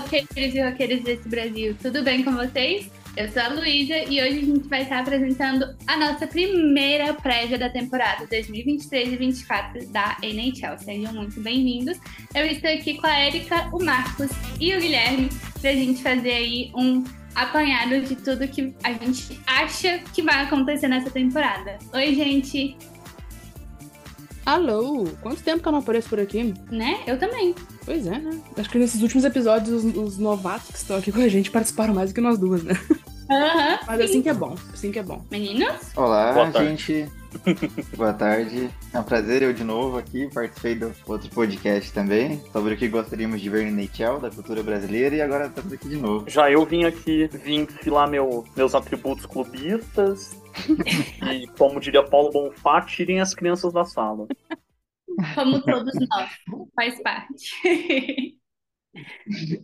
roqueiros e roqueiras desse Brasil, tudo bem com vocês? Eu sou a Luísa e hoje a gente vai estar apresentando a nossa primeira prévia da temporada 2023 e 2024 da NHL. Sejam muito bem-vindos. Eu estou aqui com a Erika, o Marcos e o Guilherme para a gente fazer aí um apanhado de tudo que a gente acha que vai acontecer nessa temporada. Oi, gente! Alô! Quanto tempo que eu não apareço por aqui? Né? Eu também. Pois é, né? Acho que nesses últimos episódios os, os novatos que estão aqui com a gente participaram mais do que nós duas, né? Aham. Mas assim que é bom, assim que é bom. Meninos? Olá, Boa gente. Boa tarde. É um prazer eu de novo aqui. Participei do outro podcast também, sobre o que gostaríamos de ver no NHL, da cultura brasileira, e agora estamos aqui de novo. Já eu vim aqui, vim desfilar meu, meus atributos clubistas. e, como diria Paulo Bonfá, tirem as crianças da sala. Como todos nós, faz parte.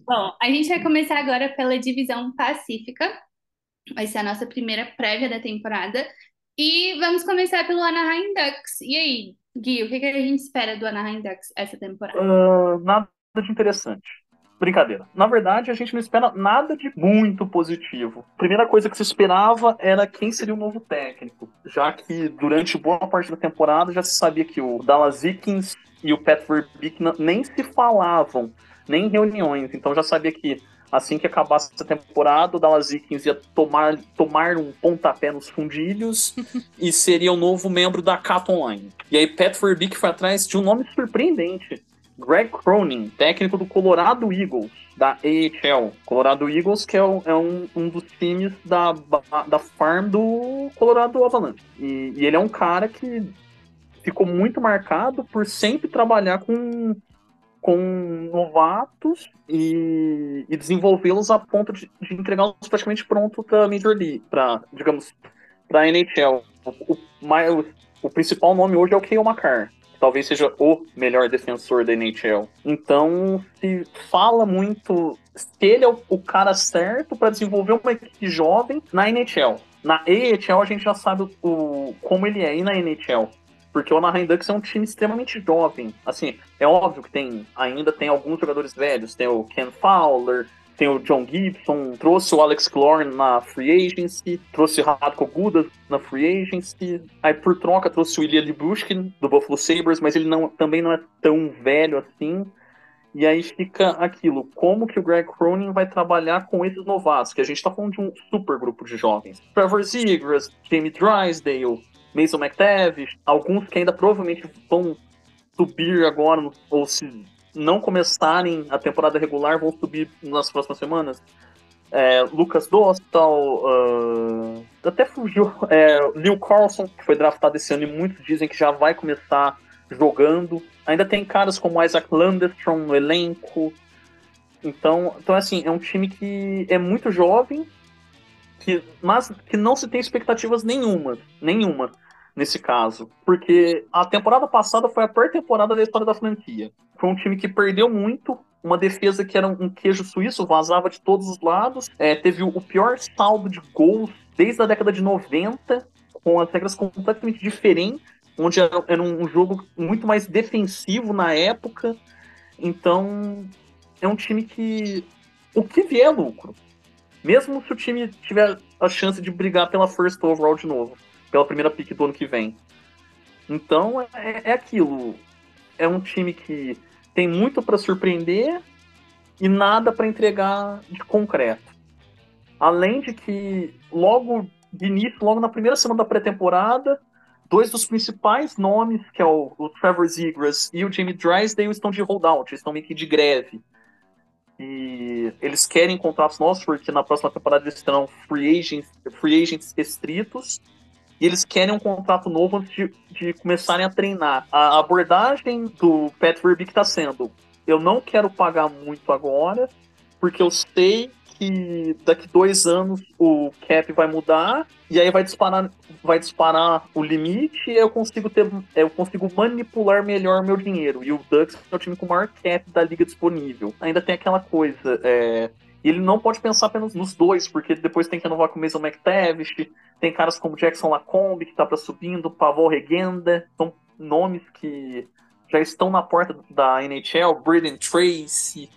Bom, a gente vai começar agora pela divisão Pacífica. Vai ser a nossa primeira prévia da temporada. E vamos começar pelo Anaheim Ducks. E aí, Gui, o que que a gente espera do Anaheim Ducks essa temporada? Ah, nada de interessante. Brincadeira. Na verdade, a gente não espera nada de muito positivo. A primeira coisa que se esperava era quem seria o novo técnico, já que durante boa parte da temporada já se sabia que o Dallas Vikings e o Pat Verbeek nem se falavam, nem em reuniões. Então já sabia que assim que acabasse essa temporada, o Dallas Vikings ia tomar, tomar um pontapé nos fundilhos e seria o novo membro da Cat Online. E aí Pat Verbeek foi atrás de um nome surpreendente. Greg Cronin, técnico do Colorado Eagles, da AHL. Colorado Eagles, que é, um, é um- um dos times da, da farm do Colorado Avalanche. E, e ele é um cara que ficou muito marcado por sempre trabalhar com, com novatos e, e desenvolvê-los a ponto de, de entregá-los praticamente pronto para Major League, para, digamos, para NHL. O, o, o- principal nome hoje é o Kale que talvez seja o melhor defensor da NHL. Então, se fala muito se ele é o, o cara certo para desenvolver uma equipe jovem na NHL. Na AHL a gente já sabe o, como ele é, e na NHL. Porque o Anaheim Ducks é um time extremamente jovem. Assim, é óbvio que tem ainda tem alguns jogadores velhos. Tem o Ken Fowler, tem o John Gibson, trouxe o Alex Clorne na free agency, trouxe o Radko Gudas na free agency. Aí por troca trouxe o Ilya Libushkin do Buffalo Sabres, mas ele não, também não é tão velho assim. E aí fica aquilo, como que o Greg Cronin vai trabalhar com esses novatos, que a gente tá falando de um super grupo de jovens. Trevor Zegras, Jamie Drysdale, Mason McTavish, alguns que ainda provavelmente vão subir agora, ou se não começarem a temporada regular, vão subir nas próximas semanas. É, Lucas Dostal, ah, até fugiu, é, Carlson, que foi draftado esse ano e muitos dizem que já vai começar jogando. Ainda tem caras como Isaac Landestrom no elenco. Então, então assim, é um time que é muito jovem, que, mas que não se tem expectativas nenhuma, nenhuma nesse caso. Porque a temporada passada foi a pior temporada da história da franquia. Foi um time que perdeu muito, uma defesa que era um queijo suíço, vazava de todos os lados, é, teve o pior saldo de gols desde a década de 90, com as regras completamente diferentes, onde era, era um jogo muito mais defensivo na época. Então, é um time que o que vier é lucro. Mesmo se o time tiver a chance de brigar pela first overall de novo, pela primeira pick do ano que vem. Então, é, é aquilo. É um time que tem muito para surpreender e nada para entregar de concreto. Além de que, logo de início, logo na primeira semana da pré-temporada, dois dos principais nomes, que é o, o Trevor Zegras e o Jamie Drysdale, estão de holdout, estão meio que de greve. E eles querem contratos nossos, porque na próxima temporada eles terão free agents, free agents restritos. E eles querem um contrato novo antes de, de começarem a treinar. A abordagem do Pat Verbeek está sendo: eu não quero pagar muito agora, porque eu sei que daqui dois anos o cap vai mudar e aí vai disparar, vai disparar o limite e eu consigo ter, eu consigo manipular melhor meu dinheiro. E o Ducks é o time com o maior cap da liga disponível. Ainda tem aquela coisa, é, e ele não pode pensar apenas nos dois, porque depois tem que renovar com o Mason McTavish, tem caras como Jackson Lacombe, que tá para subindo, Pavol Regenda, são nomes que já estão na porta da NHL, Braden Tracy,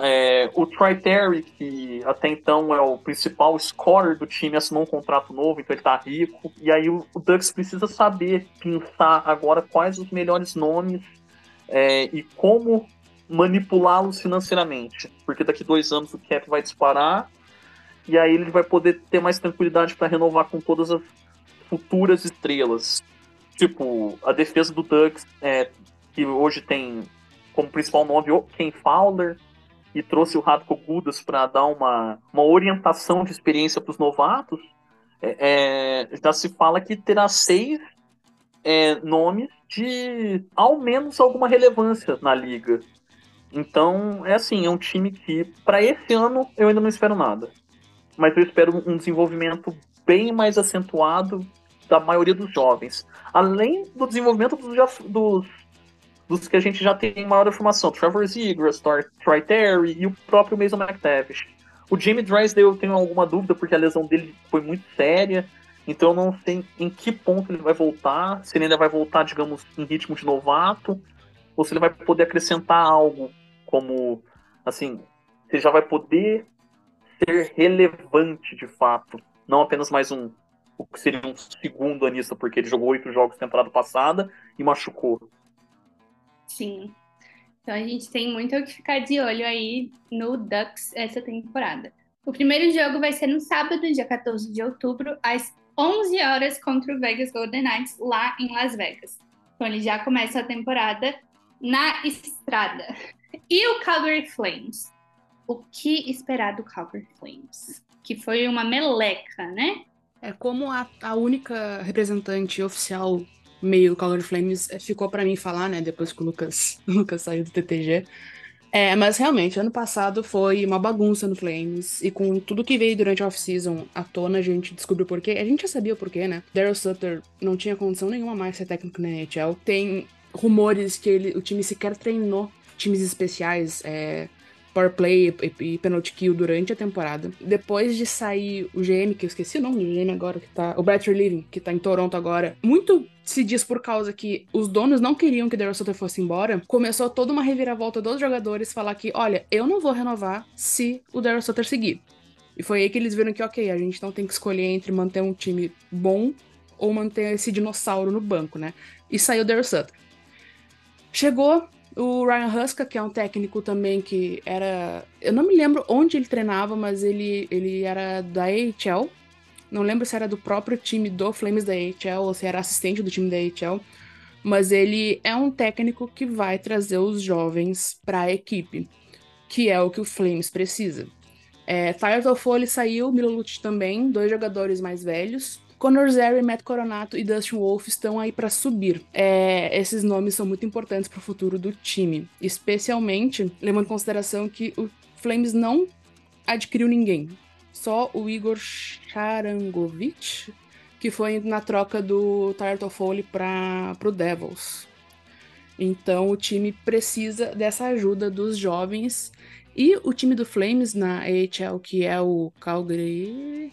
é, o Troy Terry, que até então é o principal scorer do time, assinou um contrato novo, então ele tá rico. E aí o, o Ducks precisa saber pensar agora quais os melhores nomes é, e como manipulá-los financeiramente. Porque daqui dois anos o cap vai disparar e aí ele vai poder ter mais tranquilidade para renovar com todas as futuras estrelas. Tipo, a defesa do Ducks, é, que hoje tem como principal nome o Ken Fowler, e trouxe o Radko Gudas para dar uma, uma orientação de experiência para os novatos, é, é, já se fala que terá seis é, nomes de ao menos alguma relevância na liga. Então, é assim, é um time que, para esse ano, eu ainda não espero nada. Mas eu espero um desenvolvimento bem mais acentuado da maioria dos jovens. Além do desenvolvimento dos, dos, dos que a gente já tem maior informação. Trevor Ziegler, Troy Terry e o próprio Mason McTavish. O Jamie Drysdale eu tenho alguma dúvida porque a lesão dele foi muito séria. Então eu não sei em que ponto ele vai voltar. Se ele ainda vai voltar, digamos, em ritmo de novato. Ou se ele vai poder acrescentar algo como, assim, ele já vai poder ser relevante de fato. Não apenas mais um, o que seria um segundo anista, porque ele jogou oito jogos temporada passada e machucou. Sim. Então a gente tem muito o que ficar de olho aí no Ducks essa temporada. O primeiro jogo vai ser no sábado, dia 14 de outubro, às 11 horas contra o Vegas Golden Knights, lá em Las Vegas. Então ele já começa a temporada na estrada. E o Calgary Flames? O que esperar do Calgary Flames? Que foi uma meleca, né? É como a, a única representante oficial meio do Calgary Flames eh, ficou para mim falar, né? Depois que o Lucas, o Lucas saiu do TTG. É, mas realmente, ano passado foi uma bagunça no Flames, e com tudo que veio durante a off-season à tona, a gente descobriu por quê. A gente já sabia o porquê, né? Daryl Sutter não tinha condição nenhuma mais ser técnico na NHL. Tem rumores que ele, o time sequer treinou times especiais, é, power play e, e penalty kill durante a temporada. Depois de sair o GM, que eu esqueci o nome do GM agora, que tá. O Brett Living, que tá em Toronto agora. Muito se diz por causa que os donos não queriam que o Daryl Sutter fosse embora, começou toda uma reviravolta dos jogadores falar que, olha, eu não vou renovar se o Daryl Sutter seguir. E foi aí que eles viram que, ok, a gente não tem que escolher entre manter um time bom ou manter esse dinossauro no banco, né? E saiu o Daryl Sutter. Chegou o Ryan Huska, que é um técnico também que era. Eu não me lembro onde ele treinava, mas ele, ele era da AHL. Não lembro se era do próprio time do Flames da AHL ou se era assistente do time da AHL. Mas ele é um técnico que vai trazer os jovens para a equipe, que é o que o Flames precisa. É, Tyler Toffoli saiu, Milo Lucic também, dois jogadores mais velhos. Conor Zary, Matt Coronato e Dustin Wolf estão aí para subir. É, esses nomes são muito importantes para o futuro do time, especialmente levando em consideração que o Flames não adquiriu ninguém. Só o Igor Charangovic, que foi na troca do Tyler Toffoli para o Devils. Então o time precisa dessa ajuda dos jovens. E o time do Flames na AHL, que é o Calgary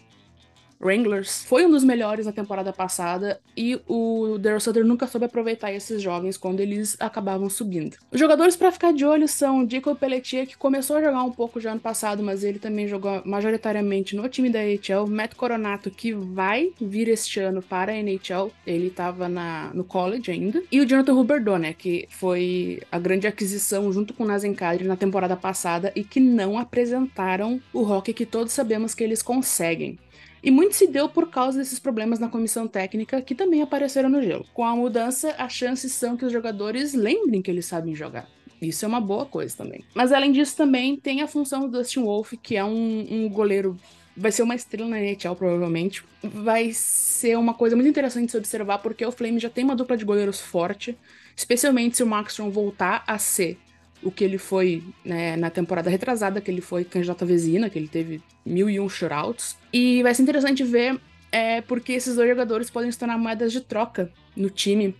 Wranglers foi um dos melhores na temporada passada e o Daryl Sutter nunca soube aproveitar esses jovens quando eles acabavam subindo. Os jogadores para ficar de olho são Jacob Pelletier, que começou a jogar um pouco já ano passado, mas ele também jogou majoritariamente no time da NHL. Matt Coronato, que vai vir este ano para a NHL, ele estava no college ainda. E o Jonathan Huberdeau, né, que foi a grande aquisição junto com o Nazem Kadri na temporada passada e que não apresentaram o hockey que todos sabemos que eles conseguem. E muito se deu por causa desses problemas na comissão técnica que também apareceram no gelo. Com a mudança, as chances são que os jogadores lembrem que eles sabem jogar. Isso é uma boa coisa também. Mas além disso, também tem a função do Dustin Wolf, que é um, um goleiro. Vai ser uma estrela na NHL, provavelmente. Vai ser uma coisa muito interessante de se observar, porque o Flame já tem uma dupla de goleiros forte, especialmente se o Maxstrom voltar a ser o que ele foi né, na temporada retrasada, que ele foi candidato a Vezina, que ele teve mil e um shootouts. E vai ser interessante ver é, porque esses dois jogadores podem se tornar moedas de troca no time,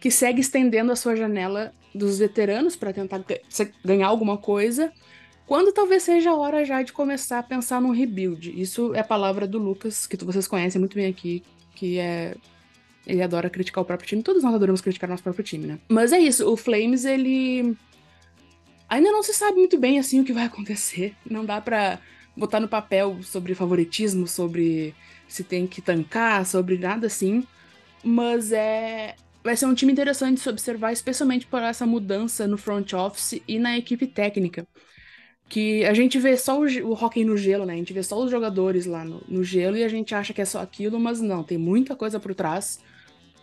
que segue estendendo a sua janela dos veteranos para tentar ganhar alguma coisa, quando talvez seja a hora já de começar a pensar num rebuild. Isso é a palavra do Lucas, que vocês conhecem muito bem aqui, que é Ele adora criticar o próprio time. Todos nós adoramos criticar nosso próprio time, né? Mas é isso, o Flames, ele. Ainda não se sabe muito bem assim o que vai acontecer. Não dá pra botar no papel sobre favoritismo, sobre se tem que tancar, sobre nada assim. Mas é. Vai ser um time interessante de se observar, especialmente por essa mudança no front office e na equipe técnica. Que a gente vê só o, o hockey no gelo, né? A gente vê só os jogadores lá no, no gelo e a gente acha que é só aquilo, mas não, tem muita coisa por trás.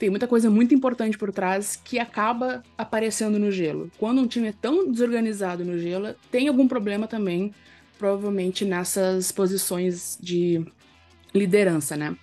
Tem muita coisa muito importante por trás que acaba aparecendo no gelo. Quando um time é tão desorganizado no gelo, tem algum problema também, provavelmente nessas posições de liderança, né?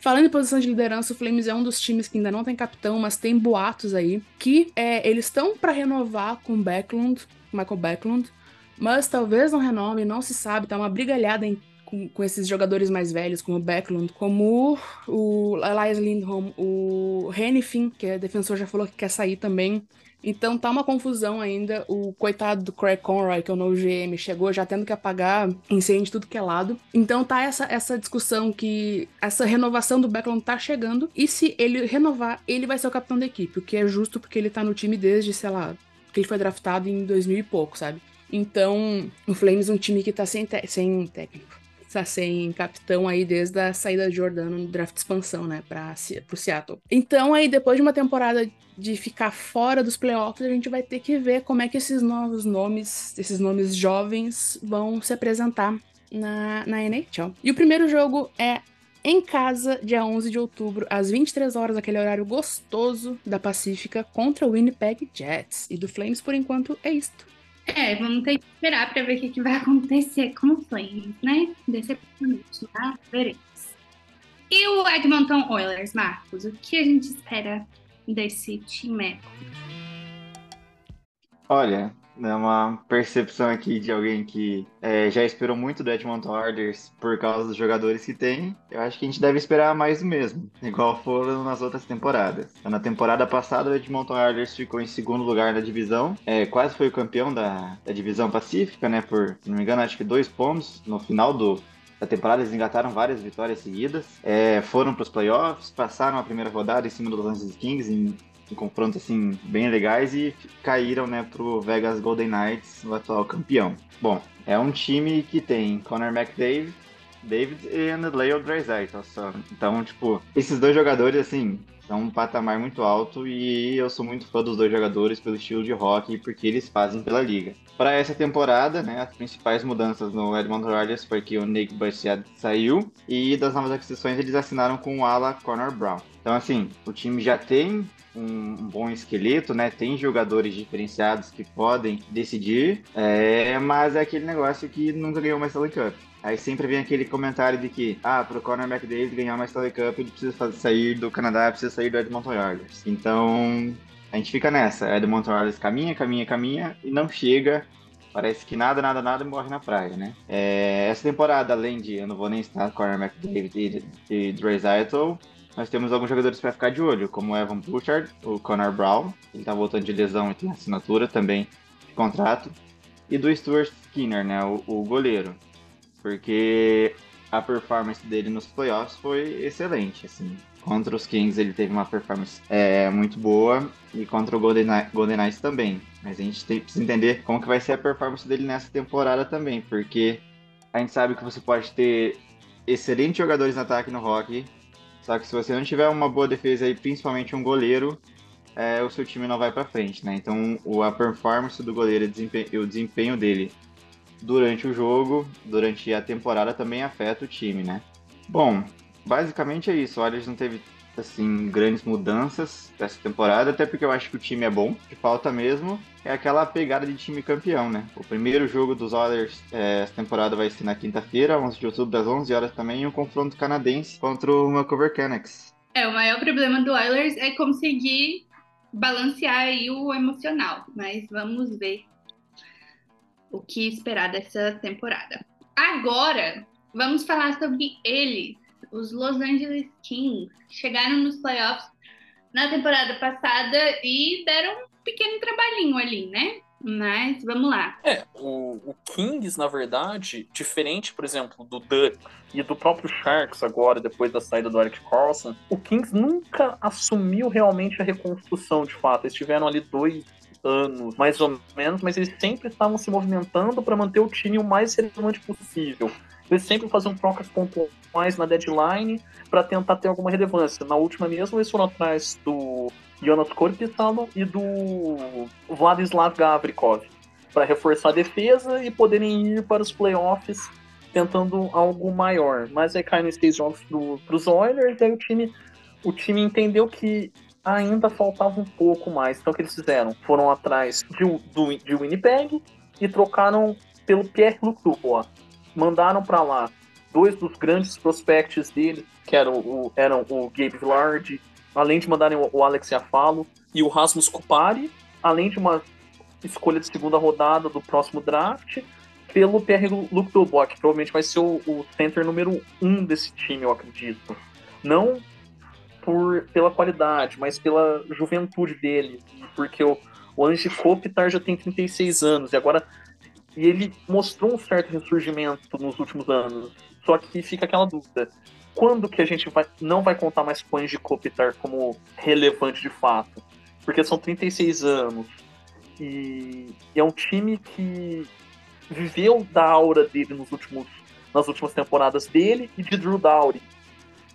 Falando em posição de liderança, o Flames é um dos times que ainda não tem capitão, mas tem boatos aí que é, eles estão para renovar com Backlund, Michael Backlund, mas talvez não renove, não se sabe, tá uma brigalhada com, com, esses jogadores mais velhos, como o Backlund, como o Elias Lindholm, o Hennifin, que é defensor, já falou que quer sair também. Então tá uma confusão ainda. O coitado do Craig Conroy, que é o novo GM, chegou já tendo que apagar incêndio tudo que é lado. Então tá essa, essa discussão que essa renovação do Backlund tá chegando. E se ele renovar, ele vai ser o capitão da equipe, o que é justo porque ele tá no time desde, sei lá, que ele foi draftado em 2000 e pouco, sabe? Então, o Flames é um time que tá sem, sem técnico. Tá sem capitão aí desde a saída de Jordano no draft de expansão, né, pra, pro Seattle. Então, aí, depois de uma temporada de ficar fora dos playoffs, a gente vai ter que ver como é que esses novos nomes, esses nomes jovens, vão se apresentar na, na NHL. E o primeiro jogo é em casa, dia 11 de outubro, às 23 horas, aquele horário gostoso da Pacífica, contra o Winnipeg Jets. E do Flames, por enquanto, é isto. É, vamos ter que esperar para ver o que, que, vai acontecer com o Flames, né? Decepcionante, tá? Veremos. E o Edmonton Oilers, Marcos? O que a gente espera desse time? Olha, é uma percepção aqui de alguém que é, já esperou muito do Edmonton Oilers por causa dos jogadores que tem. Eu acho que a gente deve esperar mais do mesmo, igual foram nas outras temporadas. Na temporada passada, o Edmonton Oilers ficou em segundo lugar na divisão, é, quase foi o campeão da, da divisão pacífica, né? Por, se não me engano, acho que dois pontos no final do, da temporada, eles engataram várias vitórias seguidas, é, foram para os playoffs, passaram a primeira rodada em cima dos Los Angeles Kings em em confrontos assim bem legais e caíram, né, pro Vegas Golden Knights, o atual campeão. Bom, é um time que tem Connor McDavid, David e Leo Draisaitl. Então, tipo, esses dois jogadores assim, são um patamar muito alto e eu sou muito fã dos dois jogadores pelo estilo de hockey e porque eles fazem pela liga. Para essa temporada, né, as principais mudanças no Edmonton Oilers foi que o Nick Bussiad saiu e das novas aquisições eles assinaram com o ala Connor Brown. Então, assim, o time já tem um, bom esqueleto, né? Tem jogadores diferenciados que podem decidir, é, mas é aquele negócio que nunca ganhou mais Stanley Cup. Aí sempre vem aquele comentário de que, ah, pro Conor McDavid ganhar mais Stanley Cup, ele precisa fazer, sair do Canadá, precisa sair do Edmonton Oilers. Então, a gente fica nessa. Edmonton Oilers caminha, caminha, caminha e não chega. Parece que nada, nada, nada morre na praia, né? É, essa temporada, além de, eu não vou nem estar Conor McDavid e, e Dre nós temos alguns jogadores para ficar de olho, como o Evan Bouchard, o Connor Brown, ele tá voltando de lesão e tem assinatura também de contrato, e do Stuart Skinner, né, o, o goleiro, porque a performance dele nos playoffs foi excelente, assim. Contra os Kings ele teve uma performance é, muito boa e contra o Golden, Golden Knights também. Mas a gente tem, precisa entender como que vai ser a performance dele nessa temporada também, porque a gente sabe que você pode ter excelentes jogadores no ataque no hockey, só que se você não tiver uma boa defesa e principalmente um goleiro, é, o seu time não vai para frente, né? Então o, a performance do goleiro e o desempenho dele durante o jogo, durante a temporada também afeta o time, né? Bom, basicamente é isso. O Oilers não teve assim, grandes mudanças dessa temporada, até porque eu acho que o time é bom. O que falta mesmo é aquela pegada de time campeão, né? O primeiro jogo dos Oilers é, essa temporada vai ser na quinta-feira, 11 de outubro, das 11 horas também, um confronto canadense contra o Vancouver Canucks. É, o maior problema do Oilers é conseguir balancear aí o emocional, mas vamos ver o que esperar dessa temporada. Agora, vamos falar sobre eles, os Los Angeles Kings chegaram nos playoffs na temporada passada e deram um pequeno trabalhinho ali, né? Mas vamos lá. É, o, o Kings, na verdade, diferente, por exemplo, do Duck e do próprio Sharks agora, depois da saída do Eric Carlson, o Kings nunca assumiu realmente a reconstrução de fato. Eles tiveram ali dois anos, mais ou menos, mas eles sempre estavam se movimentando para manter o time o mais relevante possível. Eles sempre faziam trocas pontuais na deadline para tentar ter alguma relevância. Na última mesmo, eles foram atrás do Jonas Korpisalo e do Vladislav Gavrikov para reforçar a defesa e poderem ir para os playoffs tentando algo maior. Mas aí cai nos seis jogos para os Oilers, e aí o time, o time entendeu que ainda faltava um pouco mais. Então o que eles fizeram? Foram atrás de, do, de Winnipeg e trocaram pelo Pierre-Luc Dubois. Mandaram para lá dois dos grandes prospects dele, que eram o, eram o Gabe Villard além de mandarem o Alex Iafalo e o Rasmus Kupari, além de uma escolha de segunda rodada do próximo draft, pelo PR Luke Dubois, que provavelmente vai ser o, o center número um desse time, eu acredito. Não por, pela qualidade, mas pela juventude dele, porque o, o Kopitar já tem 36 anos, e agora e ele mostrou um certo ressurgimento nos últimos anos. Só que fica aquela dúvida quando que a gente vai, não vai contar mais com o Angie Kopitar como relevante de fato? Porque são 36 anos e é um time que viveu da aura dele nos últimos, nas últimas temporadas dele e de Drew Dowry.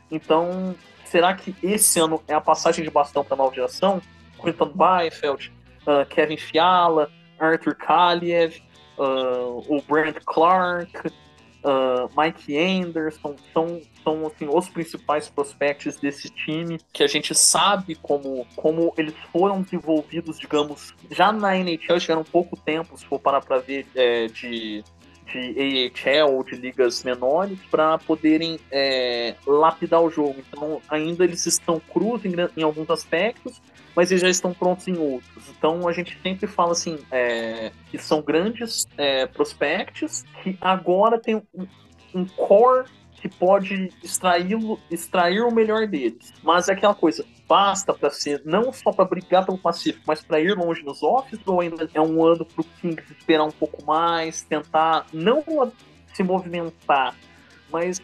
Então, será que esse ano é a passagem de bastão para a nova geração? Quentin Byfeld, uh, Kevin Fiala, Arthur Kaliev, uh, o Brent Clark, uh, Mike Anderson, são, são assim, os principais prospects desse time, que a gente sabe como, como eles foram desenvolvidos, digamos, já na NHL tiveram pouco tempo, se for parar para ver, é, de, de AHL ou de ligas menores, para poderem é, lapidar o jogo. Então, ainda eles estão cruz em, em alguns aspectos, mas eles já estão prontos em outros. Então a gente sempre fala assim, é, que são grandes é, prospects que agora tem um, um core que pode extrair, extrair o melhor deles. Mas é aquela coisa, basta para ser não só para brigar pelo Pacífico, mas para ir longe nos offs, ou ainda é um ano para o Kings esperar um pouco mais, tentar não se movimentar, mas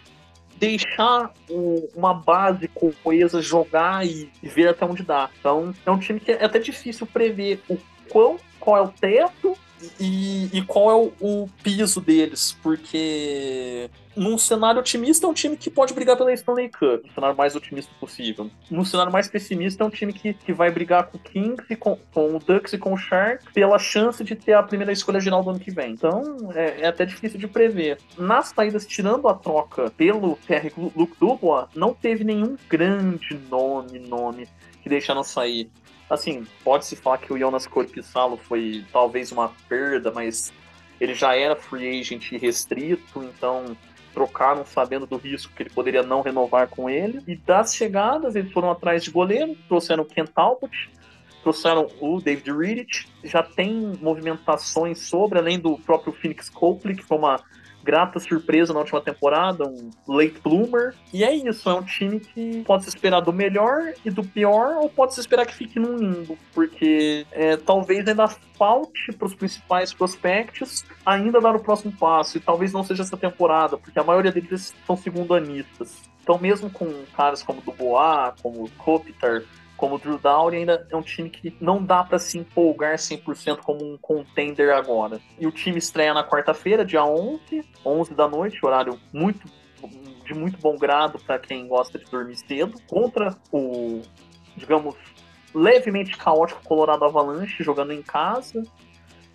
deixar um, uma base coesa, jogar e, e, ver até onde dá. Então, é um time que é até difícil prever o qual, qual é o teto e, e qual é o, o, piso deles, porque num cenário otimista é um time que pode brigar pela Stanley Cup, no cenário mais otimista possível. Num cenário mais pessimista é um time que, que vai brigar com o Kings com, com o Ducks e com o Sharks pela chance de ter a primeira escolha geral do ano que vem. Então é, é até difícil de prever. Nas saídas, tirando a troca pelo PR Luke Dubois, não teve nenhum grande nome, nome que deixaram sair assim, pode-se falar que o Jonas Corpissalo foi talvez uma perda, mas ele já era free agent restrito, então trocaram sabendo do risco que ele poderia não renovar com ele. E das chegadas, eles foram atrás de goleiro, trouxeram o Ken Talbot, trouxeram o David Riddich, já tem movimentações sobre, além do próprio Phoenix Copley, que foi uma grata surpresa na última temporada, um late bloomer. E é isso, é um time que pode se esperar do melhor e do pior, ou pode se esperar que fique num limbo, porque é, talvez ainda falte para os principais prospects ainda dar o próximo passo, e talvez não seja essa temporada, porque a maioria deles são segundo-anistas. Então, mesmo com caras como Dubois, como Kopitar, como o Drew Dowry ainda é um time que não dá para se empolgar 100% como um contender agora. E o time estreia na quarta-feira, dia 11, 11 da noite, horário muito de muito bom grado para quem gosta de dormir cedo, contra o, digamos, levemente caótico Colorado Avalanche jogando em casa.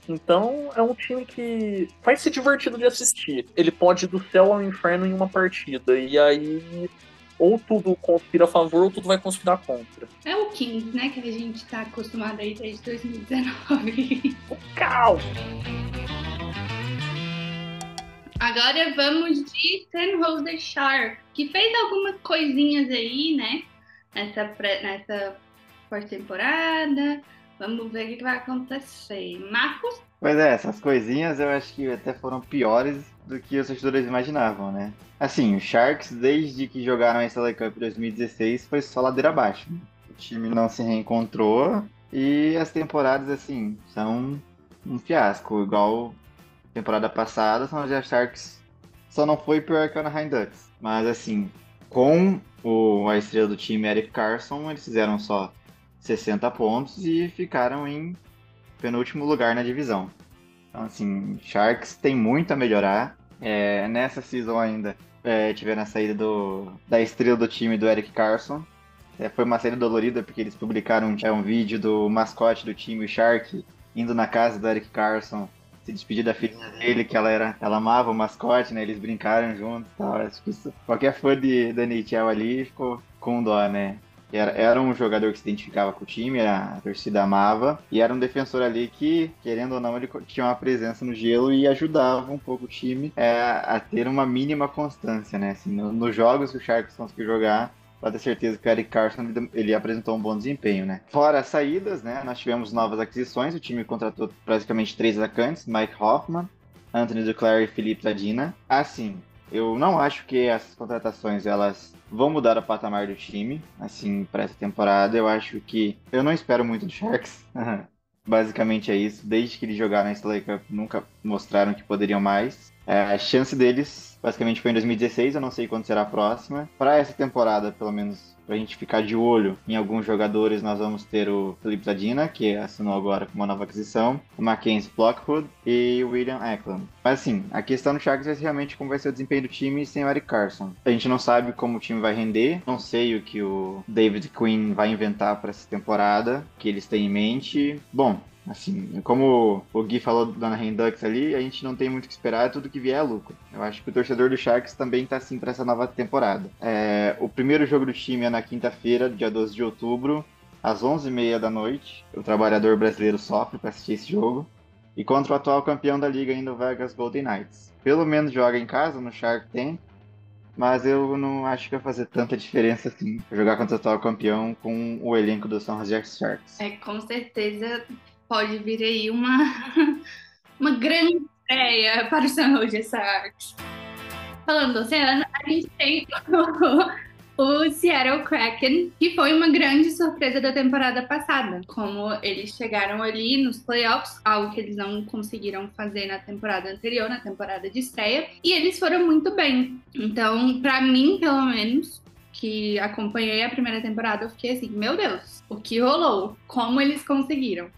Então é um time que vai ser divertido de assistir. Ele pode ir do céu ao inferno em uma partida. E aí ou tudo conspira a favor ou tudo vai conspirar contra. É o Kings, né, que a gente tá acostumado aí desde 2019. o caos! Agora vamos de San Jose Shark, que fez algumas coisinhas aí, né, nessa, pré, nessa pós-temporada. Vamos ver o que vai acontecer. Marcos? Pois é, essas coisinhas eu acho que até foram piores do que os torcedores imaginavam, né? Assim, o Sharks, desde que jogaram a Stanley Cup 2016, foi só ladeira abaixo. Né? O time não se reencontrou e as temporadas, assim, são um fiasco, igual temporada passada, São José Sharks só não foi pior que o Anaheim Ducks. Mas assim, com o, a estrela do time Eric Carson, eles fizeram só 60 pontos e ficaram em penúltimo lugar na divisão. Então, assim, Sharks tem muito a melhorar. É, nessa season ainda é, tiveram a saída do, da estrela do time do Eric Carson. É, foi uma saída dolorida porque eles publicaram um, é, um vídeo do mascote do time, o Shark, indo na casa do Eric Carson se despedir da filha dele, que ela era, ela amava o mascote, né? Eles brincaram juntos e tal. Isso, qualquer fã de, da NHL ali ficou com dó, né? Era, era um jogador que se identificava com o time, a torcida amava, e era um defensor ali que, querendo ou não, ele tinha uma presença no gelo e ajudava um pouco o time é, a ter uma mínima constância, né? Assim, no, nos jogos que o Sharks conseguiu jogar, pode ter certeza que o Eric Carson ele apresentou um bom desempenho, né? Fora as saídas, né? Nós tivemos novas aquisições, o time contratou praticamente três atacantes, Mike Hoffman, Anthony Duclair e Felipe Zadina. Assim, eu não acho que essas contratações elas vão mudar o patamar do time, assim, para essa temporada. Eu acho que eu não espero muito do Sharks. Basicamente é isso. Desde que eles jogaram na Stanley Cup, nunca mostraram que poderiam mais. É, a chance deles, basicamente, foi em 2016. Eu não sei quando será a próxima. Para essa temporada, pelo menos, pra gente ficar de olho em alguns jogadores, nós vamos ter o Felipe Zadina, que assinou agora com uma nova aquisição, o Mackenzie Blockwood e o William Eklund. Mas assim, a questão do Sharks é realmente como vai ser o desempenho do time sem o Eric Carson. A gente não sabe como o time vai render, não sei o que o David Quinn vai inventar para essa temporada, que eles têm em mente. Bom, Assim, como o Gui falou Anaheim Ducks ali, a gente não tem muito o que esperar, tudo que vier é lucro. Eu acho que o torcedor do Sharks também tá assim para essa nova temporada. É, o primeiro jogo do time é na quinta-feira, dia 12 de outubro, às 11h30 da noite. O trabalhador brasileiro sofre para assistir esse jogo. E contra o atual campeão da liga ainda, o Vegas Golden Knights. Pelo menos joga em casa, no Shark Tank, mas eu não acho que vai fazer tanta diferença assim jogar contra o atual campeão com o elenco do São Jose Sharks. É, com certeza pode vir aí uma, uma grande estreia para o Jose Sharks. Falando do Oceano, a gente tem o, o Seattle Kraken, que foi uma grande surpresa da temporada passada. Como eles chegaram ali nos playoffs, algo que eles não conseguiram fazer na temporada anterior, na temporada de estreia, e eles foram muito bem. Então, para mim, pelo menos, que acompanhei a primeira temporada, eu fiquei assim, meu Deus, o que rolou? Como eles conseguiram?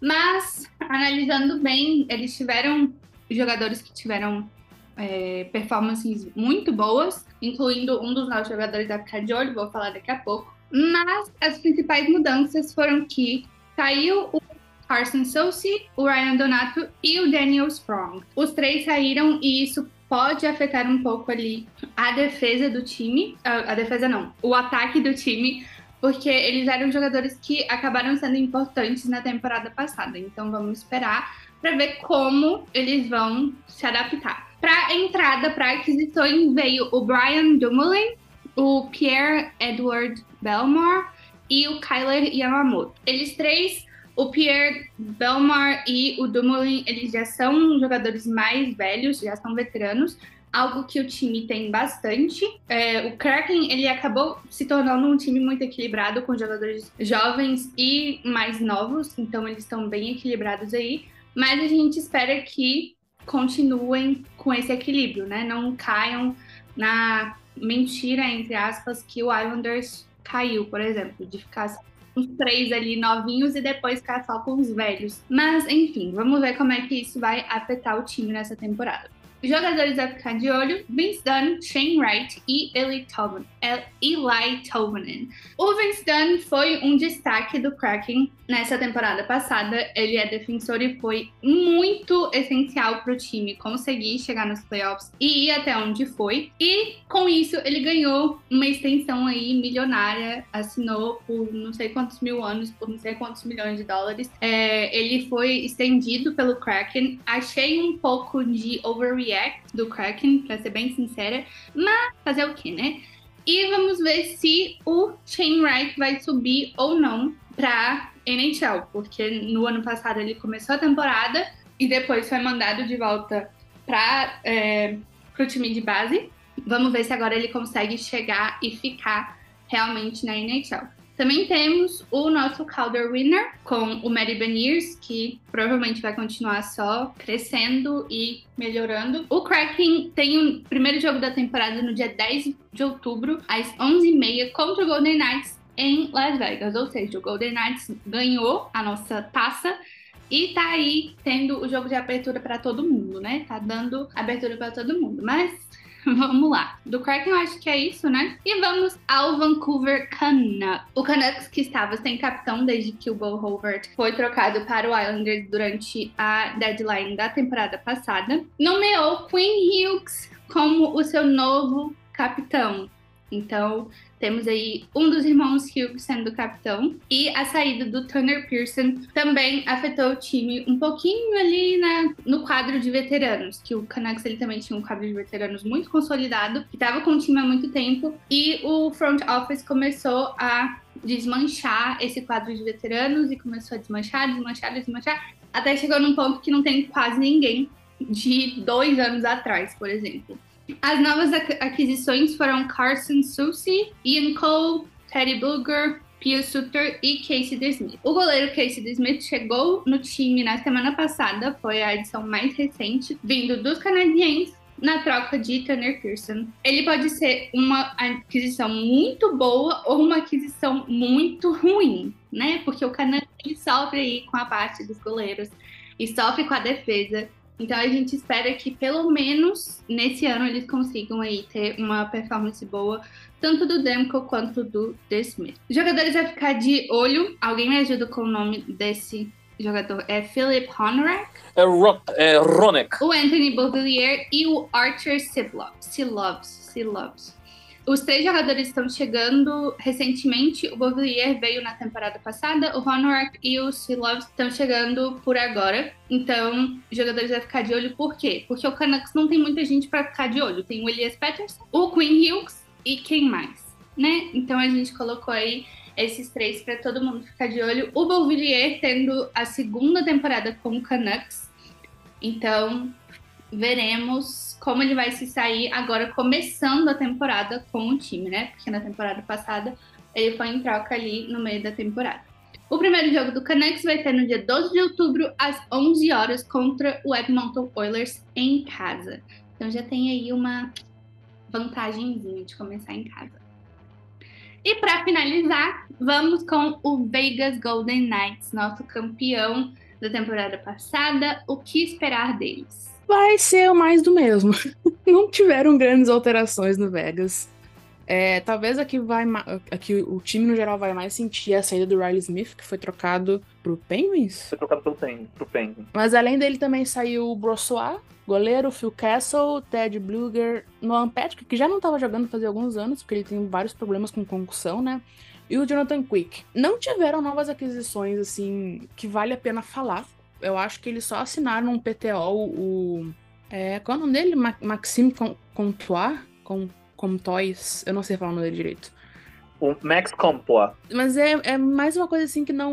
Mas, analisando bem, eles tiveram jogadores que tiveram é, performances muito boas, incluindo um dos nossos jogadores da ficar de olho, vou falar daqui a pouco. Mas as principais mudanças foram que saiu o Carson Soucy, o Ryan Donato e o Daniel Sprong. Os três saíram e isso pode afetar um pouco ali a defesa do time. A, a defesa não, o ataque do time porque eles eram jogadores que acabaram sendo importantes na temporada passada. Então vamos esperar para ver como eles vão se adaptar. Para entrada, para aquisições, veio o Brian Dumoulin, o Pierre Edward Belmore e o Kyler Yamamoto. Eles três, o Pierre Belmore e o Dumoulin, eles já são jogadores mais velhos, já são veteranos, algo que o time tem bastante. É, o Kraken ele acabou se tornando um time muito equilibrado com jogadores jovens e mais novos, então eles estão bem equilibrados aí. Mas a gente espera que continuem com esse equilíbrio, né? Não caiam na mentira entre aspas que o Islanders caiu, por exemplo, de ficar uns três ali novinhos e depois ficar só com os velhos. Mas enfim, vamos ver como é que isso vai afetar o time nessa temporada. Jogadores a ficar de olho: Vince Dunn, Shane Wright e Eli Eli Tolmanen. O Vince Dunn foi um destaque do Kraken nessa temporada passada. Ele é defensor e foi muito essencial para o time conseguir chegar nos playoffs e ir até onde foi. E com isso ele ganhou uma extensão aí milionária, assinou por não sei quantos mil anos, por não sei quantos milhões de dólares. É, ele foi estendido pelo Kraken. Achei um pouco de overreaction overreact do Kraken, pra ser bem sincera. Mas fazer o que, né? E vamos ver se o Chainwright vai subir ou não pra NHL, porque no ano passado ele começou a temporada e depois foi mandado de volta para é, o time de base. Vamos ver se agora ele consegue chegar e ficar realmente na NHL. Também temos o nosso Calder Winner com o Mary Beniers, que provavelmente vai continuar só crescendo e melhorando. O Kraken tem o primeiro jogo da temporada no dia 10 de outubro, às 11h30, contra o Golden Knights em Las Vegas. Ou seja, o Golden Knights ganhou a nossa taça e tá aí tendo o jogo de abertura para todo mundo, né? Tá dando abertura para todo mundo. Mas vamos lá. Do Kraken eu acho que é isso, né? E vamos ao Vancouver Canucks. O Canucks que estava sem capitão desde que o Bo Howard foi trocado para o Islanders durante a deadline da temporada passada, nomeou Quinn Hughes como o seu novo capitão. Então, temos aí um dos irmãos Hughes sendo capitão. E a saída do Tanner Pearson também afetou o time um pouquinho ali na, no quadro de veteranos. Que o Canucks ele também tinha um quadro de veteranos muito consolidado, que estava com o time há muito tempo. E o front office começou a desmanchar esse quadro de veteranos e começou a desmanchar, desmanchar, desmanchar. Até chegou num ponto que não tem quase ninguém de dois anos atrás, por exemplo. As novas aquisições foram Carson Soucy, Ian Cole, Teddy Bluger, Pia Suter e Casey DeSmith. O goleiro Casey DeSmith chegou no time na semana passada, foi a edição mais recente, vindo dos canadienses na troca de Tanner Pearson. Ele pode ser uma aquisição muito boa ou uma aquisição muito ruim, né? Porque o Canadá sofre aí com a parte dos goleiros e sofre com a defesa. Então a gente espera que pelo menos nesse ano eles consigam aí ter uma performance boa, tanto do Demko quanto do The Smith. Jogadores a ficar de olho, alguém me ajuda com o nome desse jogador? É Philip Honorak? É, Ro é Ronek. O Anthony Beauvillier e o Archer Silovs. Silovs. Silovs. Os três jogadores estão chegando recentemente. O Beauvillier veio na temporada passada, o Honorak e o Silov estão chegando por agora. Então, os jogadores vão ficar de olho por quê? Porque o Canucks não tem muita gente para ficar de olho. Tem o Elias Pettersson, o Quinn Hughes e quem mais, né? Então a gente colocou aí esses três para todo mundo ficar de olho. O Beauvillier tendo a segunda temporada com o Canucks. Então, veremos como ele vai se sair agora começando a temporada com o time, né? Porque na temporada passada ele foi em troca ali no meio da temporada. O primeiro jogo do Canucks vai ser no dia 12 de outubro, às 11 horas, contra o Edmonton Oilers em casa. Então já tem aí uma vantagemzinha de começar em casa. E para finalizar, vamos com o Vegas Golden Knights, nosso campeão da temporada passada. O que esperar deles? Vai ser mais do mesmo. Não tiveram grandes alterações no Vegas. É, talvez aqui, vai, aqui o time no geral vai mais sentir a saída do Riley Smith, que foi trocado pro Penguins. Foi trocado pelo Penguins, pro Penguins. Mas além dele também saiu o Brossois, goleiro, Phil Castle, Ted Bluger, Noam Patrick, que já não estava jogando fazia alguns anos, porque ele tem vários problemas com concussão, né? E o Jonathan Quick. Não tiveram novas aquisições, assim, que vale a pena falar eu acho que eles só assinaram um PTO, o. É, qual é o nome dele? Maxime Comtois? Com, Comtois? Eu não sei falar o nome dele direito. O Max Comtois. Mas é, é mais uma coisa assim que não,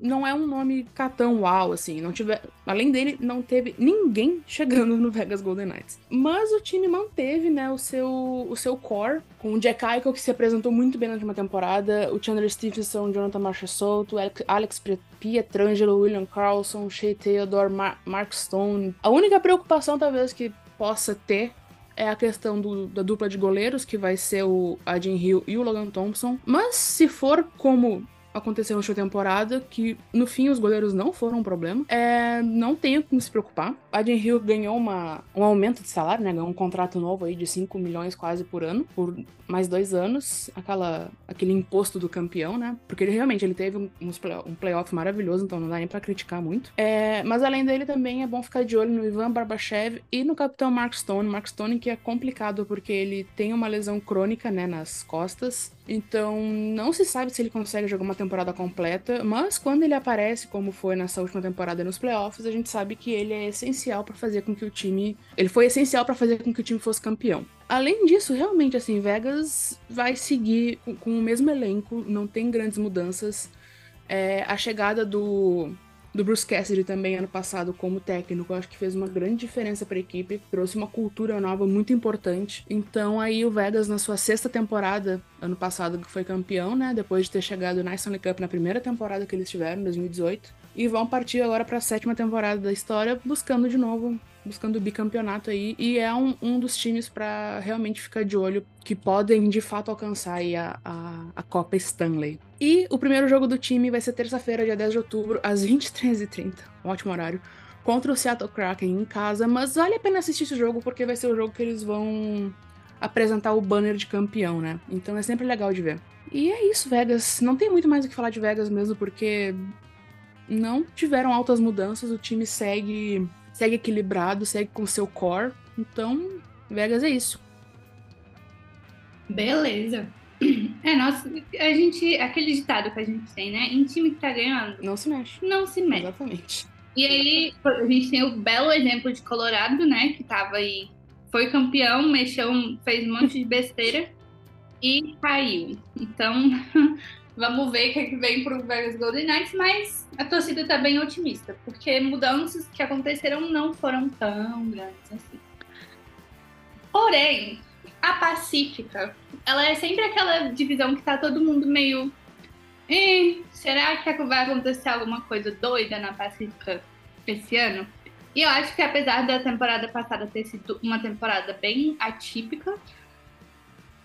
não é um nome catão uau, assim. Não tiver, além dele, não teve ninguém chegando no Vegas Golden Knights. Mas o time manteve, né, o seu, o seu core, com o Jack Eichel, que se apresentou muito bem na última temporada, o Chandler Stevenson, Jonathan Marchessault, Alex Pietrangelo, William Carlson, Shea Theodore, Mar Mark Stone. A única preocupação, talvez, que possa ter é a questão do, da dupla de goleiros, que vai ser o Adin Hill e o Logan Thompson. Mas se for como aconteceu última temporada, que no fim os goleiros não foram um problema. É, não tenho como se preocupar. A Adrian Hill ganhou uma, um aumento de salário, né? Ganhou um contrato novo aí de 5 milhões quase por ano, por mais dois anos. Aquela, aquele imposto do campeão, né? Porque ele realmente ele teve um, um playoff maravilhoso, então não dá nem pra criticar muito. É, mas além dele também é bom ficar de olho no Ivan Barbachev e no capitão Mark Stone. Mark Stone que é complicado porque ele tem uma lesão crônica, né, nas costas. Então, não se sabe se ele consegue jogar uma temporada completa, mas quando ele aparece, como foi nessa última temporada nos playoffs, a gente sabe que ele é essencial para fazer com que o time. Ele foi essencial para fazer com que o time fosse campeão. Além disso, realmente, assim, Vegas vai seguir com, o mesmo elenco, não tem grandes mudanças. É, a chegada do, do Bruce Cassidy também ano passado como técnico, eu acho que fez uma grande diferença para a equipe, trouxe uma cultura nova muito importante. Então aí o Vegas na sua sexta temporada, ano passado que foi campeão, né, depois de ter chegado na Stanley Cup na primeira temporada que eles tiveram, em 2018, e vão partir agora para a sétima temporada da história, buscando de novo buscando o bicampeonato aí, e é um, um dos times para realmente ficar de olho que podem de fato alcançar a, a, a, Copa Stanley. E o primeiro jogo do time vai ser terça-feira, dia 10 de outubro, às 23h30, um ótimo horário, contra o Seattle Kraken em casa, mas vale a pena assistir esse jogo porque vai ser o jogo que eles vão apresentar o banner de campeão, né? Então é sempre legal de ver. E é isso, Vegas. Não tem muito mais o que falar de Vegas mesmo, porque não tiveram altas mudanças, o time segue segue equilibrado, segue com seu core. Então, Vegas é isso. Beleza. É, nossa, a gente. Aquele ditado que a gente tem, né? Em time que tá ganhando. Não se mexe. Não se mexe. Exatamente. E aí, a gente tem o belo exemplo de Colorado, né? Que tava aí. Foi campeão, mexeu, fez um monte de besteira e caiu. Então, Vamos ver o que, é vem para o Vegas Golden Knights, mas a torcida está bem otimista, porque mudanças que aconteceram não foram tão grandes assim. Porém, a Pacífica, ela é sempre aquela divisão que tá todo mundo meio. Será que vai acontecer alguma coisa doida na Pacífica esse ano? E eu acho que apesar da temporada passada ter sido uma temporada bem atípica,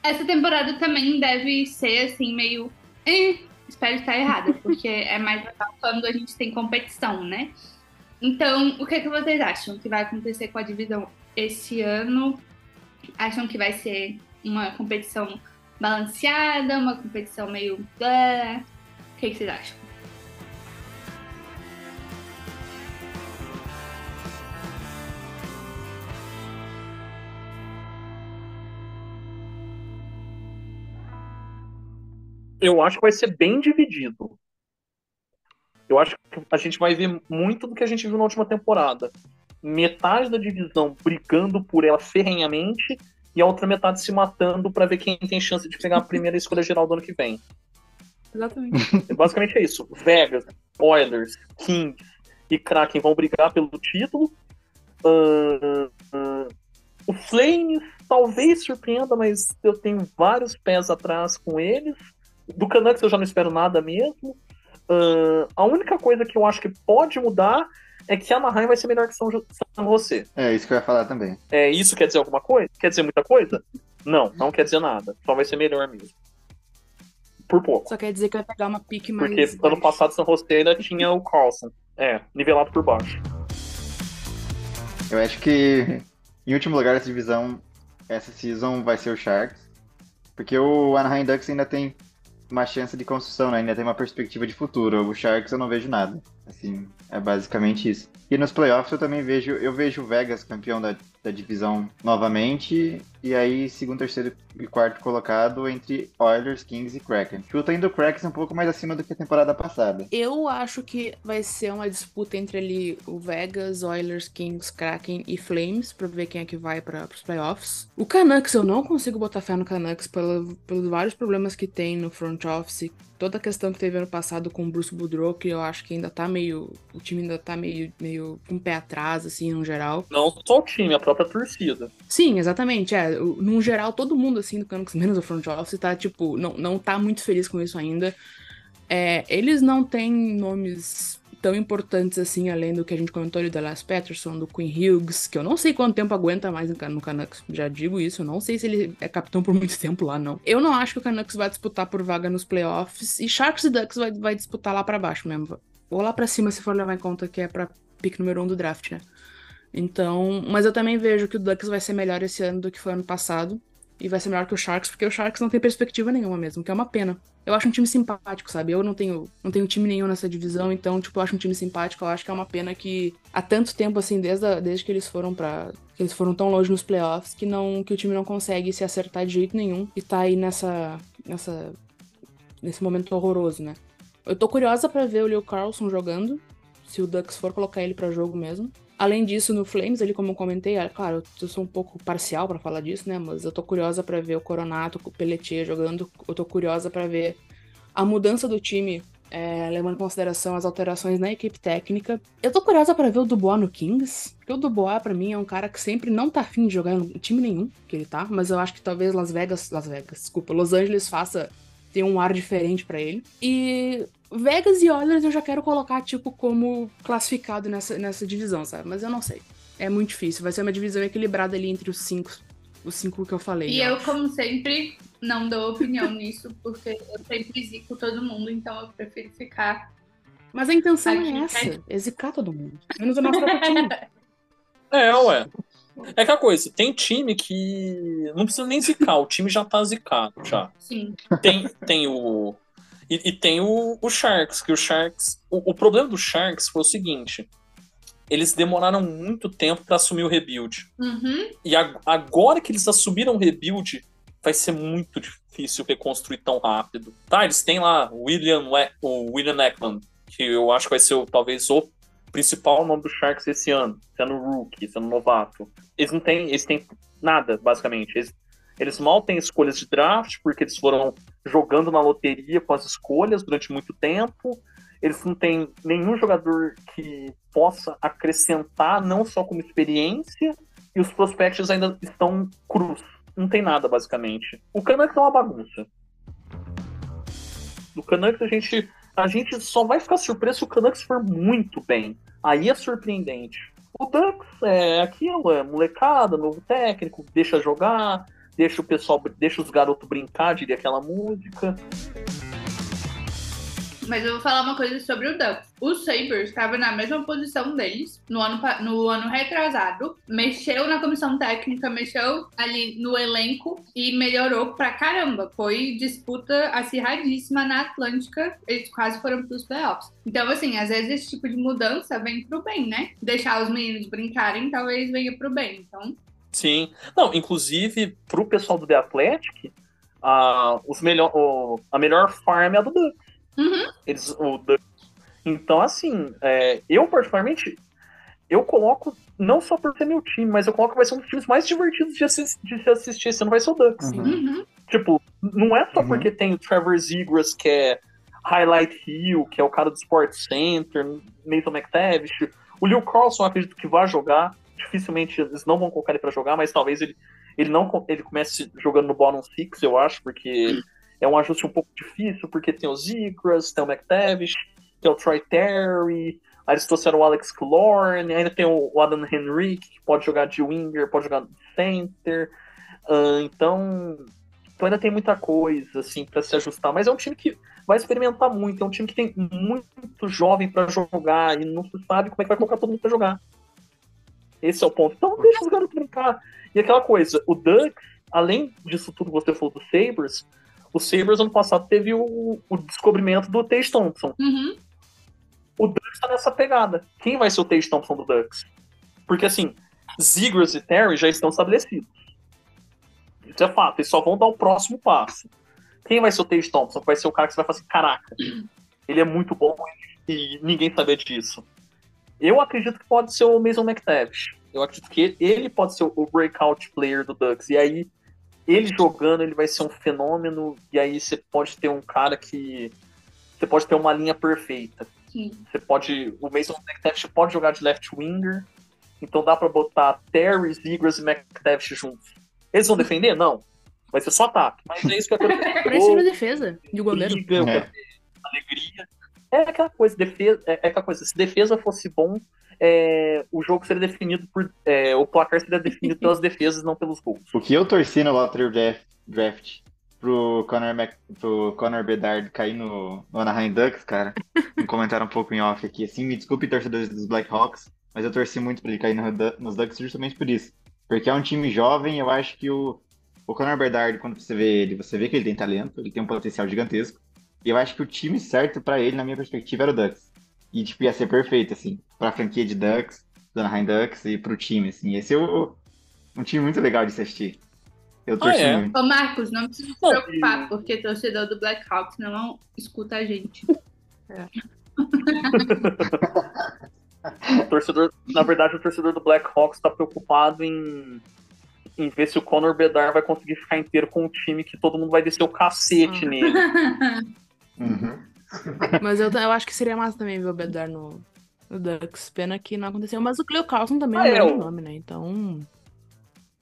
essa temporada também deve ser assim meio é, espero estar errada, porque é mais legal quando a gente tem competição, né? Então, o que, é que vocês acham que vai acontecer com a divisão esse ano? Acham que vai ser uma competição balanceada, uma competição meio. O que, é que vocês acham? Eu acho que vai ser bem dividido. Eu acho que a gente vai ver muito do que a gente viu na última temporada. Metade da divisão brigando por ela ferrenhamente e a outra metade se matando para ver quem tem chance de pegar a primeira escolha geral do ano que vem. Exatamente. Basicamente é isso. Vegas, Oilers, Kings e Kraken vão brigar pelo título. Uh, uh, o Flames talvez surpreenda, mas eu tenho vários pés atrás com eles. Do Canucks eu já não espero nada mesmo. Uh, a única coisa que eu acho que pode mudar é que Anaheim vai ser melhor que São, São José. É isso que eu ia falar também. É, isso quer dizer alguma coisa? Quer dizer muita coisa? Não, não quer dizer nada. Só vai ser melhor mesmo. Por pouco. Só quer dizer que vai pegar uma pique mais. Porque ano passado São José ainda tinha o Carlson. É, nivelado por baixo. Eu acho que em último lugar dessa divisão, essa season vai ser o Sharks. Porque o Anaheim Ducks ainda tem uma chance de construção, né? ainda tem uma perspectiva de futuro. O Sharks eu não vejo nada. Assim, é basicamente isso. E nos playoffs eu também vejo, eu vejo o Vegas campeão da, da divisão novamente, e aí segundo, terceiro e quarto colocado entre Oilers, Kings e Kraken. Chuta ainda o Kraken um pouco mais acima do que a temporada passada. Eu acho que vai ser uma disputa entre ali o Vegas, Oilers, Kings, Kraken e Flames, pra ver quem é que vai para os playoffs. O Canucks, eu não consigo botar fé no Canucks pelo, pelos vários problemas que tem no front office, toda a questão que teve ano passado com o Bruce Boudreau, que eu acho que ainda tá meio. O time ainda tá meio, meio com o pé atrás, assim, no geral. Não só o time, a própria torcida. Sim, exatamente. É, no geral, todo mundo, assim, do Canucks, menos o front office, tá, tipo, não, não tá muito feliz com isso ainda. É, eles não têm nomes tão importantes assim, além do que a gente comentou ali da Last Patterson, do Queen Hughes, que eu não sei quanto tempo aguenta mais no Canucks, já digo isso, eu não sei se ele é capitão por muito tempo lá, não. Eu não acho que o Canucks vai disputar por vaga nos playoffs, e Sharks e Ducks vai, vai disputar lá para baixo mesmo, ou lá para cima se for levar em conta que é pra pick número um do draft, né. Então, mas eu também vejo que o Ducks vai ser melhor esse ano do que foi ano passado e vai ser melhor que o Sharks, porque o Sharks não tem perspectiva nenhuma mesmo, que é uma pena. Eu acho um time simpático, sabe? Eu não tenho, não tenho time nenhum nessa divisão, então, tipo, eu acho um time simpático. Eu acho que é uma pena que há tanto tempo, assim, desde, a, desde que eles foram para que eles foram tão longe nos playoffs, que não que o time não consegue se acertar de jeito nenhum e tá aí nessa, nessa nesse momento horroroso, né? Eu tô curiosa para ver o Leo Carlson jogando, se o Ducks for colocar ele para jogo mesmo. Além disso, no Flames, ali como eu comentei, é, claro, eu sou um pouco parcial para falar disso, né? Mas eu tô curiosa para ver o Coronato, o Pelletier jogando. Eu tô curiosa para ver a mudança do time é, levando em consideração as alterações na equipe técnica. Eu tô curiosa para ver o Dubois no Kings, porque o Dubois, para mim, é um cara que sempre não tá afim de jogar em time nenhum que ele tá, mas eu acho que talvez Las Vegas, Las Vegas, desculpa, Los Angeles faça ter um ar diferente para ele. E Vegas e Oilers eu já quero colocar, tipo, como classificado nessa, nessa divisão, sabe? Mas eu não sei. É muito difícil. Vai ser uma divisão equilibrada ali entre os cinco, os cinco que eu falei. E eu, como sempre, não dou opinião nisso, porque eu sempre zico todo mundo, então eu prefiro ficar. Mas a intenção Aqui, é essa, é... é zicar todo mundo. Menos o nosso time. É, ué. É aquela coisa, tem time que não precisa nem zicar, o time já tá zicado já. Sim. Tem, tem o. E, e tem o, o Sharks, que o Sharks. O, o, problema do Sharks foi o seguinte: eles demoraram muito tempo para assumir o rebuild. Uhum. E a, agora que eles assumiram o rebuild, vai ser muito difícil reconstruir tão rápido. Tá, eles têm lá o William, o William Eckland, que eu acho que vai ser o, talvez o principal nome do Sharks esse ano, sendo rookie, sendo novato. Eles não têm, eles têm nada, basicamente. Eles, eles mal têm escolhas de draft, porque eles foram jogando na loteria com as escolhas durante muito tempo. Eles não têm nenhum jogador que possa acrescentar, não só como experiência, e os prospectos ainda estão crus. Não tem nada, basicamente. O Canucks é uma bagunça. O Canucks a gente a gente só vai ficar surpreso se o Canucks for muito bem. Aí é surpreendente. O Ducks é aquilo, é molecada, novo técnico, deixa jogar, deixa o pessoal, deixa os garotos brincar, diria aquela música. Mas eu vou falar uma coisa sobre o Ducks. O Sabres estava na mesma posição deles no ano, no ano retrasado. Mexeu na comissão técnica, mexeu ali no elenco e melhorou pra caramba. Foi disputa acirradíssima na Atlântica. Eles quase foram pros playoffs. Então, assim, às vezes esse tipo de mudança vem pro bem, né? Deixar os meninos brincarem talvez venha pro bem. Então, Sim. Não, inclusive, pro pessoal do The Athletic, a, os melhor, o, a melhor farm é a do Ducks. Uhum. Eles, o, então, assim, é, eu particularmente, eu coloco, não só por ser meu time, mas eu coloco que vai ser um dos times mais divertidos de, assistir, de se assistir, você não vai ser o Ducks. Uhum. uhum. Tipo, não é só uhum. porque tem o Trevor Zegras, que é Highlight Hill, que é o cara do Sport Center, Nathan McTavish, o Lil Carlson, acredito que vai jogar, dificilmente eles não vão colocar ele para jogar, mas talvez ele, ele não ele comece jogando no bottom six, eu acho, porque é um ajuste um pouco difícil, porque tem os Zegras, tem o McTavish, tem o Troy Terry, aí eles trouxeram o Alex Klorn, ainda tem o Adam Henrique, que pode jogar de winger, pode jogar de center. Uh, então, então ainda tem muita coisa assim para se ajustar, mas é um time que vai experimentar muito, é um time que tem muito jovem para jogar e não se sabe como é que vai colocar todo mundo para jogar. Esse é o ponto. Então deixa os garotos brincar. E aquela coisa, o Ducks, além disso tudo que você falou do Sabres, o Sabres ano passado teve o, o descobrimento do Tage Thompson. Uhum. O Ducks tá nessa pegada. Quem vai ser o Tage Thompson do Ducks? Porque assim, Zigras e Terry já estão estabelecidos. Isso é fato, eles só vão dar o próximo passo. Quem vai ser o Tage Thompson? Vai ser o cara que você vai falar assim, caraca, ele é muito bom e ninguém sabe disso. Eu acredito que pode ser o Mason McTavish. Eu acredito que ele pode ser o breakout player do Ducks. E aí ele jogando, ele vai ser um fenômeno, e aí você pode ter um cara que. Você pode ter uma linha perfeita. Sim. Você pode. O Mason McTavish pode jogar de left winger, então dá para botar Terry, Zigras e McTavish juntos. Eles vão defender? Não. Vai ser só ataque. Mas é isso que acontece. Parece na defesa de goleiro. Liga, é. Alegria. É aquela coisa, defesa, é, é aquela coisa, se defesa fosse bom, é, o jogo seria definido por. É, o placar seria definido pelas defesas, não pelos gols. O que eu torci no Lottery Draft, draft pro Conor, Mac, pro Conor Bedard cair no, no Anaheim Ducks, cara, um comentário um pouco em off aqui. Assim, me desculpe, torcedores dos Blackhawks, mas eu torci muito pra ele cair no, nos Ducks justamente por isso. Porque é um time jovem, eu acho que o, o Conor Bedard, quando você vê ele, você vê que ele tem talento, ele tem um potencial gigantesco. E eu acho que o time certo para ele, na minha perspectiva, era o Ducks. E, tipo, ia ser perfeito, assim, pra franquia de Ducks, do Anaheim Ducks e pro time, assim. Esse é o, um time muito legal de se assistir. Eu torci ah, é. muito. Ô, Marcos, não precisa se preocupar, porque torcedor do Blackhawks não escuta a gente. É. torcedor, na verdade, o torcedor do Blackhawks está preocupado em, em ver se o Conor Bedard vai conseguir ficar inteiro com um time que todo mundo vai descer o cacete nele. Uhum. Mas eu, eu acho que seria massa também ver o Bedar no, no Ducks. Pena que não aconteceu. Mas o Cleo Carlson também Ah, é um é, grande o- nome, né? Então.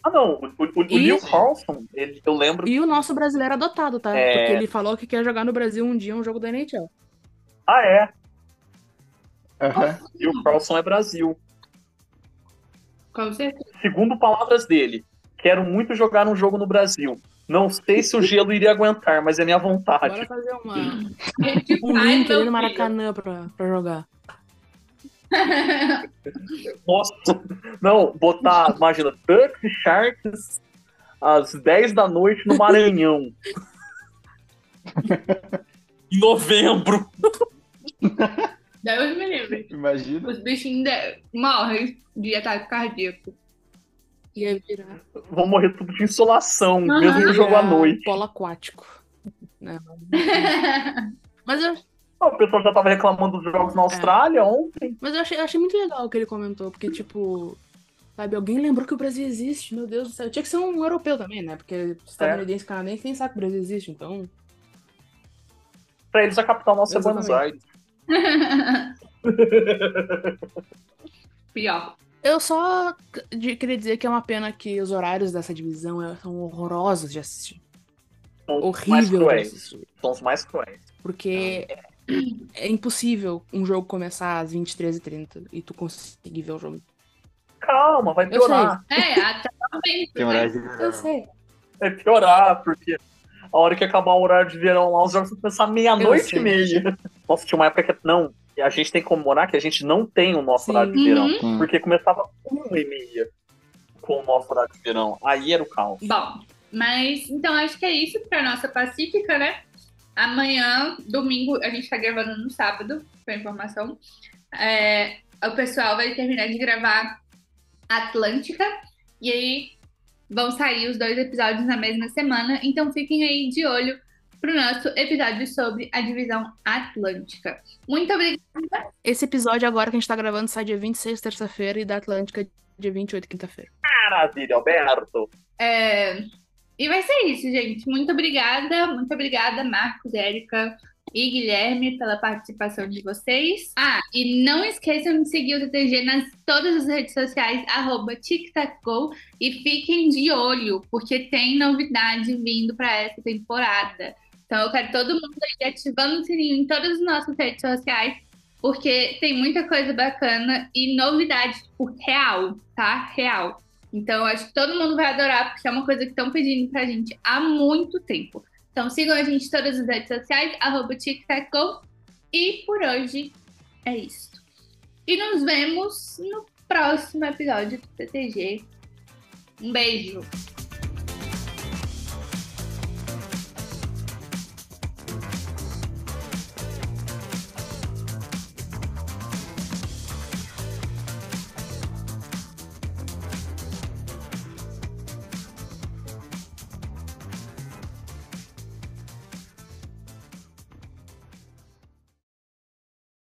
Ah, não. O, o, o E- Leo Carlson, ele, eu lembro. E o nosso brasileiro adotado, tá? É. Porque ele falou que quer jogar no Brasil um dia um jogo da NHL. Ah, é. Aham. Leo Carlson é Brasil. Com certeza. Segundo palavras dele, quero muito jogar um jogo no Brasil. Não sei se o gelo iria aguentar, mas é minha vontade. Bora fazer uma, um link ali no. Maracanã pra, pra jogar. Nossa, não, botar, imagina, Ducks e Sharks às 10 da noite no Maranhão. em novembro. Deus me livre. Imagina. Os bichinhos de- morrem de ataque cardíaco. Ia virar, Vão morrer tudo de insolação, Aham. mesmo no jogo à noite. polo aquático. Né? Mas eu, Ah, O pessoal já tava reclamando dos jogos na Austrália ontem. mas eu achei, eu achei muito legal o que ele comentou, porque, tipo, sabe, alguém lembrou que o Brasil existe, meu Deus do céu. Tinha que ser um europeu também, né? Porque estadunidense e canadense nem sabe que o Brasil existe, então. Pra eles, a capital nossa é Buenos Exatamente. Aires. Pior. Eu só de- queria dizer que é uma pena que os horários dessa divisão é- são horrorosos de assistir. São os mais Horrível de cruéis. assistir. São os mais cruéis. Porque é impossível um jogo começar às 23h30 e tu conseguir ver o jogo. Calma, vai Eu piorar. É, até. Tem né? horário de verão. Eu sei. Vai piorar, porque a hora que acabar o horário de verão lá, os jogos vão começar meia-noite e meia. Nossa, tinha uma época que. Não, e a gente tem que comemorar que a gente não tem o nosso Sim. horário de verão. Uhum. Hum. Porque começava uma e meia com o nosso horário de verão. Aí era o caos. Bom, mas então acho que é isso para nossa Pacífica, né? Amanhã, domingo, a gente tá gravando no sábado, pra informação. É, o pessoal vai terminar de gravar Atlântica e aí vão sair os dois episódios na mesma semana. Então fiquem aí de olho pro nosso episódio sobre a divisão Atlântica. Muito obrigada. Esse episódio agora que a gente tá gravando sai dia 26, terça-feira, e da Atlântica dia 28, quinta-feira. Maravilha, Alberto. É, E vai ser isso, gente. Muito obrigada. Muito obrigada, Marcos, Érica e Guilherme, pela participação de vocês. Ah, e não esqueçam de seguir o TTG nas todas as redes sociais, arroba TicTacGo, e fiquem de olho, porque tem novidade vindo para essa temporada. Então eu quero todo mundo aí ativando o sininho em todas as nossas redes sociais, porque tem muita coisa bacana e novidade por real, tá? Real. Então, acho que todo mundo vai adorar, porque é uma coisa que estão pedindo pra gente há muito tempo. Então, sigam a gente em todas as redes sociais, arroba TicTacGo. E por hoje é isso. E nos vemos no próximo episódio do TTG. Um beijo!